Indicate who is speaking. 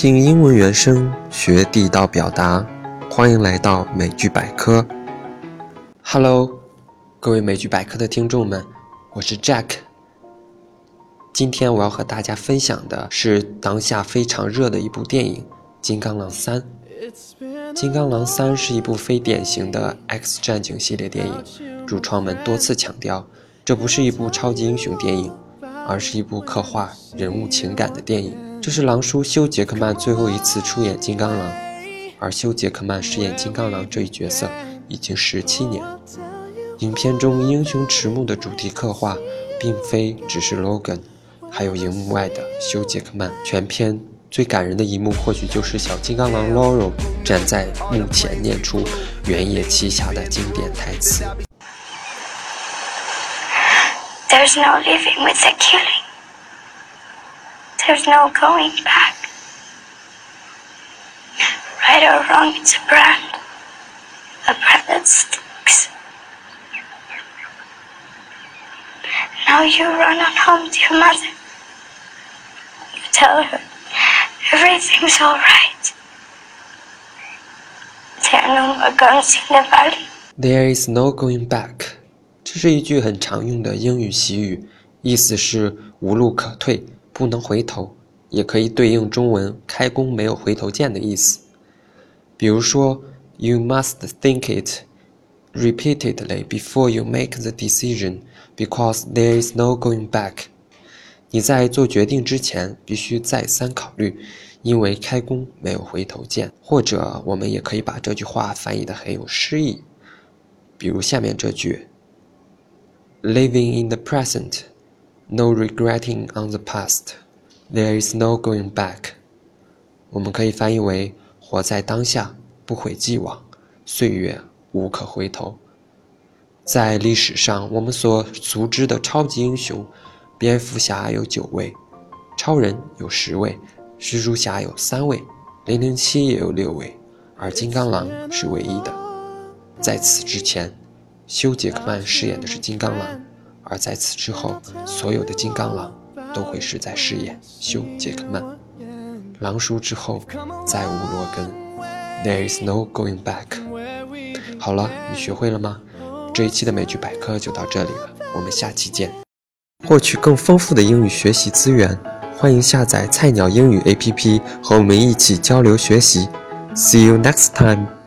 Speaker 1: 听英文原声，学地道表达，欢迎来到美剧百科。Hello，各位美剧百科的听众们，我是 Jack。今天我要和大家分享的是当下非常热的一部电影《金刚狼三》。《金刚狼三》是一部非典型的 X 战警系列电影，主创们多次强调，这不是一部超级英雄电影，而是一部刻画人物情感的电影。这是狼叔休·杰克曼最后一次出演金刚狼，而休·杰克曼饰演金刚狼这一角色已经十七年。影片中英雄迟暮的主题刻画，并非只是 Logan，还有荧幕外的休·杰克曼。全片最感人的一幕，或许就是小金刚狼 Laurel 站在幕前念出原野奇侠的经典台词
Speaker 2: ：“There's no living with the killing.” There's no going back. Right or wrong, it's a brand. A brand that sticks. Now you run on home to your mother. You tell her everything's alright. There are no more guns in the valley.
Speaker 1: There is no going back. 这是一句很常用的英语习语，意思是无路可退。 不能回头，也可以对应中文“开弓没有回头箭”的意思。比如说，You must think it repeatedly before you make the decision, because there is no going back。你在做决定之前必须再三考虑，因为开弓没有回头箭。或者，我们也可以把这句话翻译的很有诗意，比如下面这句：Living in the present。No regretting on the past, there is no going back。我们可以翻译为活在当下，不悔既往，岁月无可回头。在历史上，我们所熟知的超级英雄，蝙蝠侠有九位，超人有十位，蜘蛛侠有三位，零零七也有六位，而金刚狼是唯一的。在此之前，休·杰克曼饰演的是金刚狼。而在此之后，所有的金刚狼都会是在饰演休·杰克曼。狼叔之后再无罗根，There is no going back。好了，你学会了吗？这一期的美剧百科就到这里了，我们下期见。获取更丰富的英语学习资源，欢迎下载菜鸟英语 APP 和我们一起交流学习。See you next time.